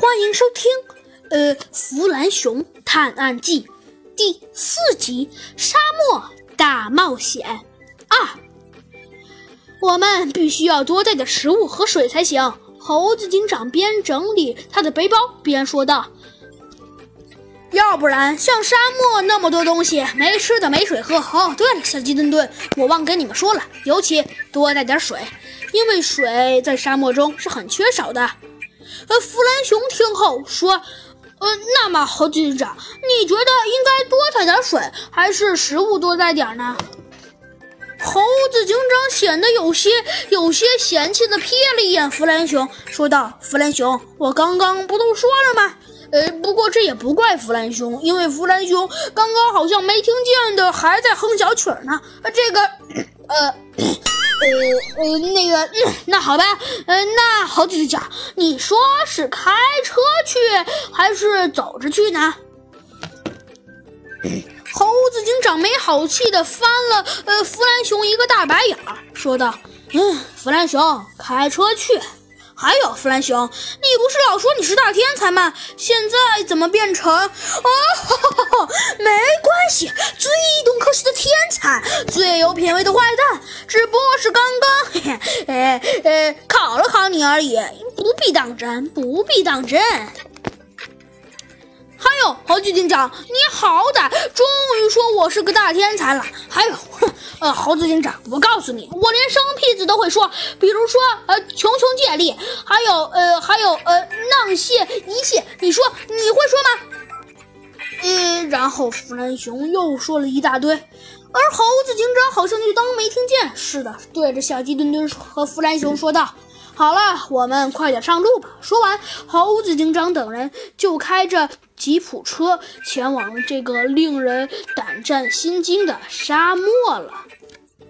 欢迎收听，呃，《弗兰熊探案记》第四集《沙漠大冒险二》。我们必须要多带点食物和水才行。猴子警长边整理他的背包边说道：“要不然，像沙漠那么多东西，没吃的，没水喝。哦，对了，小鸡墩墩，我忘跟你们说了，尤其多带点水，因为水在沙漠中是很缺少的。”呃，弗兰熊听后说：“呃，那么猴子警长，你觉得应该多带点水，还是食物多带点呢？”猴子警长显得有些有些嫌弃的瞥了一眼弗兰熊，说道：“弗兰熊，我刚刚不都说了吗？呃，不过这也不怪弗兰熊，因为弗兰熊刚刚好像没听见的，还在哼小曲呢。这个，呃。”呃呃，那个，嗯，那好吧，呃，那猴子警长，你说是开车去还是走着去呢？猴子警长没好气的翻了呃弗兰熊一个大白眼儿，说道：“嗯，弗兰熊，开车去。”还有弗兰熊，你不是老说你是大天才吗？现在怎么变成……哦，没关系，最有品味的坏蛋，只不过是刚刚，嘿嘿，呃呃，考了考你而已，不必当真，不必当真。还有猴子警长，你好歹终于说我是个大天才了。还有，呃，猴子警长，我告诉你，我连生僻字都会说，比如说，呃，穷穷借力，还有，呃，还有，呃，囊谢一切。你说你会说吗？呃，然后弗兰熊又说了一大堆，而猴子警长好像就当没听见似的，对着小鸡墩墩和弗兰熊说道。好了，我们快点上路吧。说完，猴子警长等人就开着吉普车前往这个令人胆战心惊的沙漠了。